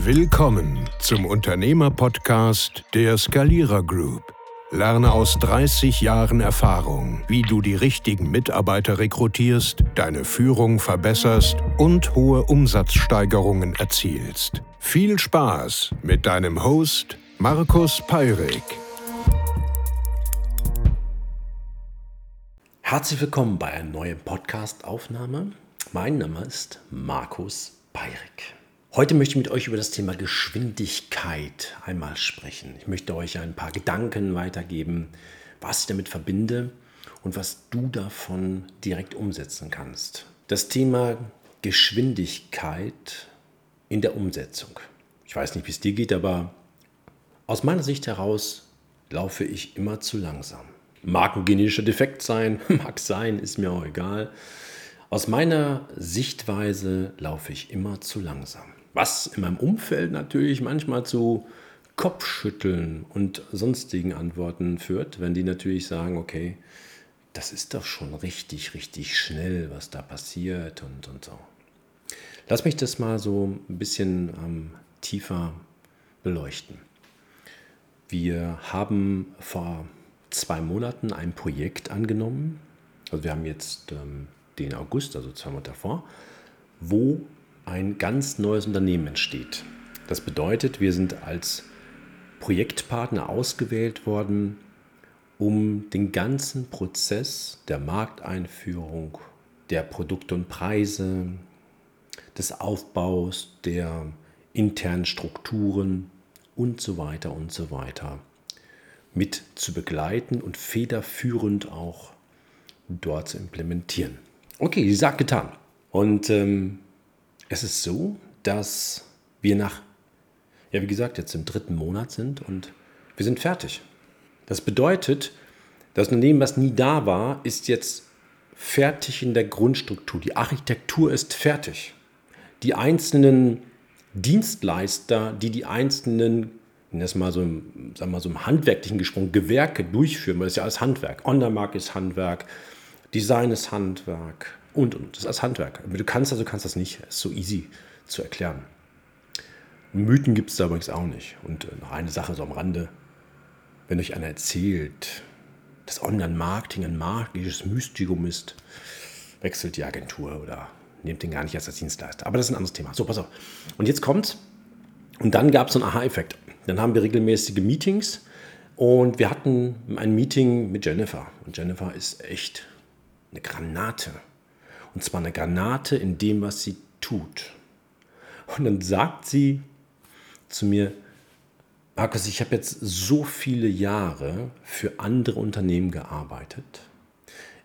Willkommen zum Unternehmerpodcast der Skalierer Group. Lerne aus 30 Jahren Erfahrung, wie du die richtigen Mitarbeiter rekrutierst, deine Führung verbesserst und hohe Umsatzsteigerungen erzielst. Viel Spaß mit deinem Host Markus Peirik. Herzlich willkommen bei einer neuen Podcast-Aufnahme. Mein Name ist Markus Peirik. Heute möchte ich mit euch über das Thema Geschwindigkeit einmal sprechen. Ich möchte euch ein paar Gedanken weitergeben, was ich damit verbinde und was du davon direkt umsetzen kannst. Das Thema Geschwindigkeit in der Umsetzung. Ich weiß nicht, wie es dir geht, aber aus meiner Sicht heraus laufe ich immer zu langsam. Mag ein genetischer Defekt sein, mag sein, ist mir auch egal. Aus meiner Sichtweise laufe ich immer zu langsam. Was in meinem Umfeld natürlich manchmal zu Kopfschütteln und sonstigen Antworten führt, wenn die natürlich sagen, okay, das ist doch schon richtig, richtig schnell, was da passiert und, und so. Lass mich das mal so ein bisschen ähm, tiefer beleuchten. Wir haben vor zwei Monaten ein Projekt angenommen, also wir haben jetzt ähm, den August, also zwei Monate davor, wo ein ganz neues Unternehmen entsteht. Das bedeutet, wir sind als Projektpartner ausgewählt worden, um den ganzen Prozess der Markteinführung, der Produkte und Preise, des Aufbaus, der internen Strukturen und so weiter und so weiter mit zu begleiten und federführend auch dort zu implementieren. Okay, Sache getan. Und ähm, es ist so, dass wir nach, ja wie gesagt, jetzt im dritten Monat sind und wir sind fertig. Das bedeutet, das Unternehmen, was nie da war, ist jetzt fertig in der Grundstruktur. Die Architektur ist fertig. Die einzelnen Dienstleister, die die einzelnen, das mal so im, sagen wir so im handwerklichen gesprochen, Gewerke durchführen, weil das ist ja alles Handwerk. Ondermark ist Handwerk, Design ist Handwerk, und, und. Das ist Handwerk. Du kannst du kannst das nicht. Ist so easy zu erklären. Mythen gibt es da übrigens auch nicht. Und äh, noch eine Sache so am Rande. Wenn euch einer erzählt, dass Online-Marketing ein magisches Mystikum ist, wechselt die Agentur oder nehmt den gar nicht als Dienstleister. Aber das ist ein anderes Thema. So, pass auf. Und jetzt kommt's. Und dann gab es so einen Aha-Effekt. Dann haben wir regelmäßige Meetings und wir hatten ein Meeting mit Jennifer. Und Jennifer ist echt eine Granate. Und zwar eine Granate in dem, was sie tut. Und dann sagt sie zu mir, Markus, ich habe jetzt so viele Jahre für andere Unternehmen gearbeitet.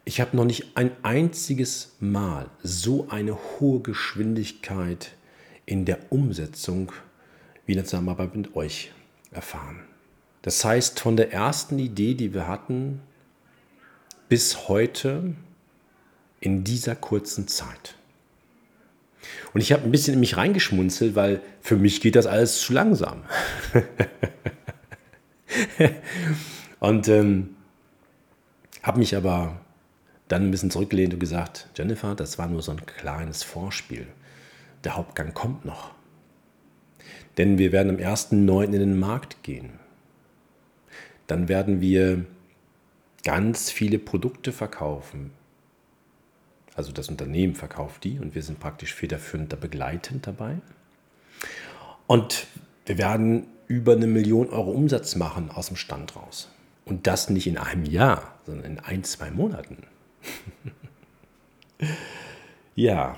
Ich habe noch nicht ein einziges Mal so eine hohe Geschwindigkeit in der Umsetzung wie in der Zusammenarbeit mit euch erfahren. Das heißt, von der ersten Idee, die wir hatten, bis heute in dieser kurzen Zeit. Und ich habe ein bisschen in mich reingeschmunzelt, weil für mich geht das alles zu langsam. und ähm, habe mich aber dann ein bisschen zurückgelehnt und gesagt, Jennifer, das war nur so ein kleines Vorspiel. Der Hauptgang kommt noch. Denn wir werden am 1.9. in den Markt gehen. Dann werden wir ganz viele Produkte verkaufen. Also das Unternehmen verkauft die und wir sind praktisch federführend da begleitend dabei. Und wir werden über eine Million Euro Umsatz machen aus dem Stand raus. Und das nicht in einem Jahr, sondern in ein, zwei Monaten. ja,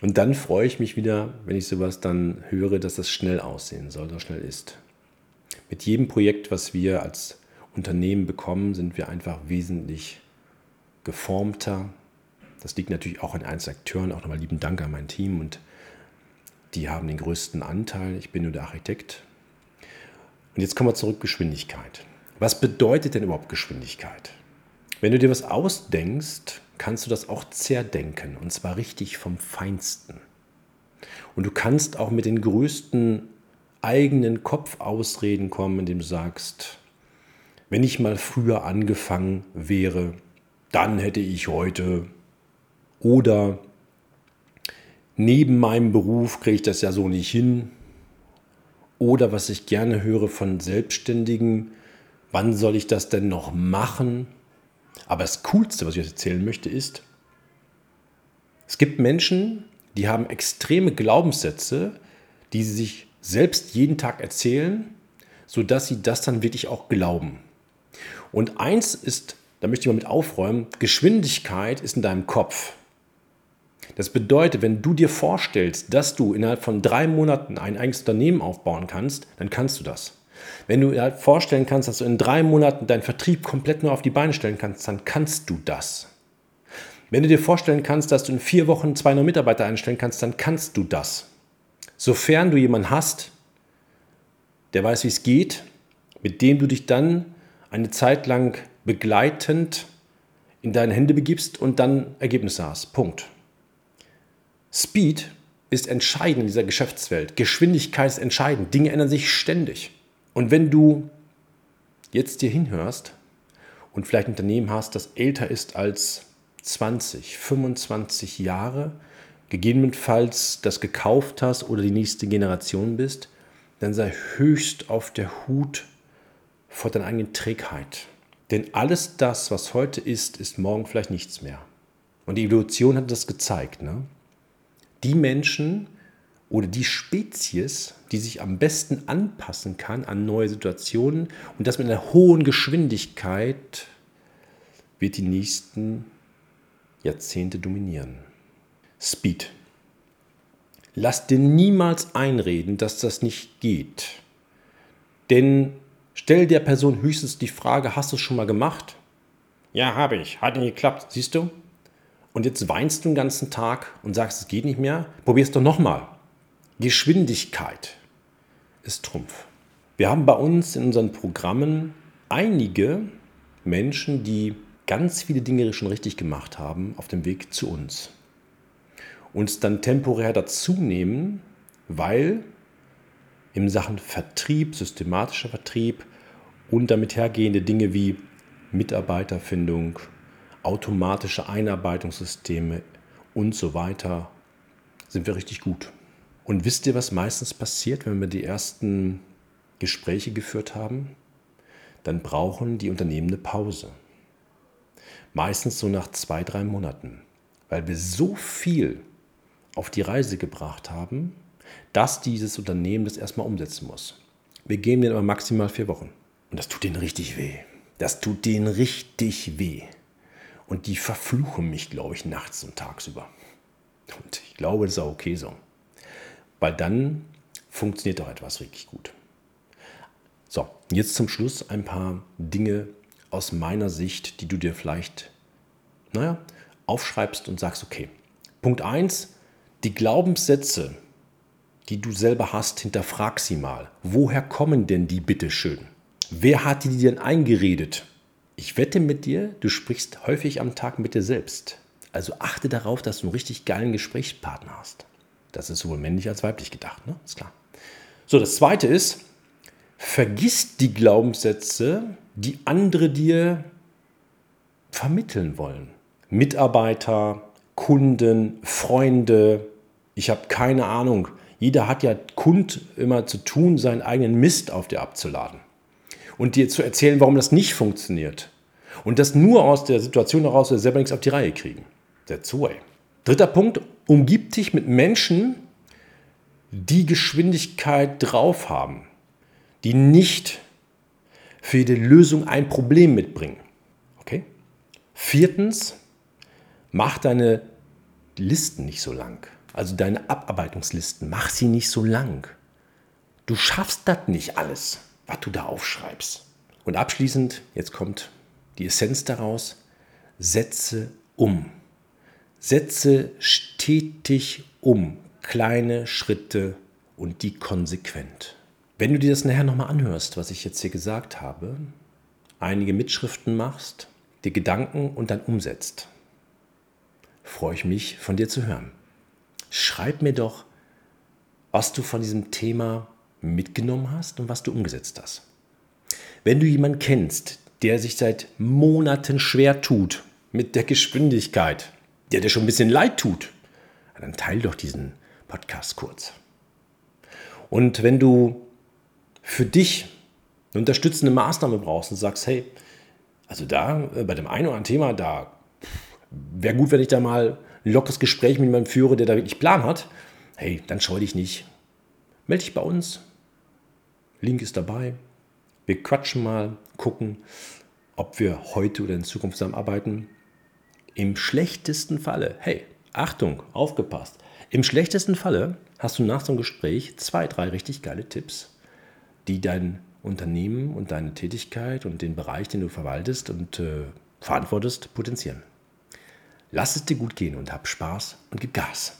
und dann freue ich mich wieder, wenn ich sowas dann höre, dass das schnell aussehen soll oder schnell ist. Mit jedem Projekt, was wir als Unternehmen bekommen, sind wir einfach wesentlich geformter, das liegt natürlich auch an einzelnen Akteuren. Auch nochmal lieben Dank an mein Team und die haben den größten Anteil. Ich bin nur der Architekt. Und jetzt kommen wir zurück, Geschwindigkeit. Was bedeutet denn überhaupt Geschwindigkeit? Wenn du dir was ausdenkst, kannst du das auch zerdenken und zwar richtig vom Feinsten. Und du kannst auch mit den größten eigenen Kopfausreden kommen, indem du sagst, wenn ich mal früher angefangen wäre, dann hätte ich heute oder neben meinem Beruf kriege ich das ja so nicht hin. Oder was ich gerne höre von Selbstständigen, wann soll ich das denn noch machen? Aber das Coolste, was ich euch erzählen möchte, ist, es gibt Menschen, die haben extreme Glaubenssätze, die sie sich selbst jeden Tag erzählen, sodass sie das dann wirklich auch glauben. Und eins ist, da möchte ich mal mit aufräumen, Geschwindigkeit ist in deinem Kopf. Das bedeutet, wenn du dir vorstellst, dass du innerhalb von drei Monaten ein eigenes Unternehmen aufbauen kannst, dann kannst du das. Wenn du dir vorstellen kannst, dass du in drei Monaten deinen Vertrieb komplett nur auf die Beine stellen kannst, dann kannst du das. Wenn du dir vorstellen kannst, dass du in vier Wochen zwei neue Mitarbeiter einstellen kannst, dann kannst du das. Sofern du jemanden hast, der weiß, wie es geht, mit dem du dich dann eine Zeit lang begleitend in deine Hände begibst und dann Ergebnisse hast. Punkt. Speed ist entscheidend in dieser Geschäftswelt. Geschwindigkeit ist entscheidend. Dinge ändern sich ständig. Und wenn du jetzt dir hinhörst und vielleicht ein Unternehmen hast, das älter ist als 20, 25 Jahre, gegebenenfalls das gekauft hast oder die nächste Generation bist, dann sei höchst auf der Hut vor deiner eigenen Trägheit. Denn alles das, was heute ist, ist morgen vielleicht nichts mehr. Und die Evolution hat das gezeigt. Ne? Die Menschen oder die Spezies, die sich am besten anpassen kann an neue Situationen und das mit einer hohen Geschwindigkeit, wird die nächsten Jahrzehnte dominieren. Speed. Lass dir niemals einreden, dass das nicht geht. Denn stell der Person höchstens die Frage, hast du es schon mal gemacht? Ja, habe ich. Hat nicht geklappt. Siehst du? Und jetzt weinst du den ganzen Tag und sagst, es geht nicht mehr. Probier es doch nochmal. Geschwindigkeit ist Trumpf. Wir haben bei uns in unseren Programmen einige Menschen, die ganz viele Dinge schon richtig gemacht haben auf dem Weg zu uns. Uns dann temporär dazu nehmen, weil in Sachen Vertrieb, systematischer Vertrieb und damit hergehende Dinge wie Mitarbeiterfindung, automatische Einarbeitungssysteme und so weiter sind wir richtig gut. Und wisst ihr, was meistens passiert, wenn wir die ersten Gespräche geführt haben? Dann brauchen die Unternehmen eine Pause. Meistens so nach zwei, drei Monaten, weil wir so viel auf die Reise gebracht haben, dass dieses Unternehmen das erstmal umsetzen muss. Wir geben denen aber maximal vier Wochen. Und das tut denen richtig weh. Das tut denen richtig weh. Und die verfluchen mich, glaube ich, nachts und tagsüber. Und ich glaube, das ist auch okay so. Weil dann funktioniert doch etwas richtig gut. So, jetzt zum Schluss ein paar Dinge aus meiner Sicht, die du dir vielleicht, naja, aufschreibst und sagst, okay. Punkt 1, die Glaubenssätze, die du selber hast, hinterfrag sie mal. Woher kommen denn die bitte schön? Wer hat die denn eingeredet? Ich wette mit dir, du sprichst häufig am Tag mit dir selbst. Also achte darauf, dass du einen richtig geilen Gesprächspartner hast. Das ist sowohl männlich als weiblich gedacht, ne? Ist klar. So, das zweite ist, vergiss die Glaubenssätze, die andere dir vermitteln wollen. Mitarbeiter, Kunden, Freunde, ich habe keine Ahnung. Jeder hat ja Kund immer zu tun, seinen eigenen Mist auf dir abzuladen. Und dir zu erzählen, warum das nicht funktioniert. Und das nur aus der Situation heraus, dass wir selber nichts auf die Reihe kriegen. That's the way. Dritter Punkt, umgib dich mit Menschen, die Geschwindigkeit drauf haben, die nicht für jede Lösung ein Problem mitbringen. Okay? Viertens, mach deine Listen nicht so lang. Also deine Abarbeitungslisten, mach sie nicht so lang. Du schaffst das nicht alles, was du da aufschreibst. Und abschließend, jetzt kommt die Essenz daraus, setze um. Setze stetig um, kleine Schritte und die konsequent. Wenn du dir das nachher nochmal anhörst, was ich jetzt hier gesagt habe, einige Mitschriften machst, dir Gedanken und dann umsetzt, freue ich mich von dir zu hören. Schreib mir doch, was du von diesem Thema mitgenommen hast und was du umgesetzt hast. Wenn du jemanden kennst, der sich seit Monaten schwer tut mit der Geschwindigkeit, der dir schon ein bisschen leid tut, dann teil doch diesen Podcast kurz. Und wenn du für dich eine unterstützende Maßnahme brauchst und sagst, hey, also da äh, bei dem einen oder anderen Thema, da wäre gut, wenn ich da mal ein lockeres Gespräch mit jemandem führe, der da wirklich Plan hat, hey, dann scheu dich nicht. Melde dich bei uns. Link ist dabei. Wir quatschen mal, gucken, ob wir heute oder in Zukunft zusammenarbeiten. Im schlechtesten Falle, hey, Achtung, aufgepasst. Im schlechtesten Falle hast du nach so einem Gespräch zwei, drei richtig geile Tipps, die dein Unternehmen und deine Tätigkeit und den Bereich, den du verwaltest und äh, verantwortest, potenzieren. Lass es dir gut gehen und hab Spaß und gib Gas.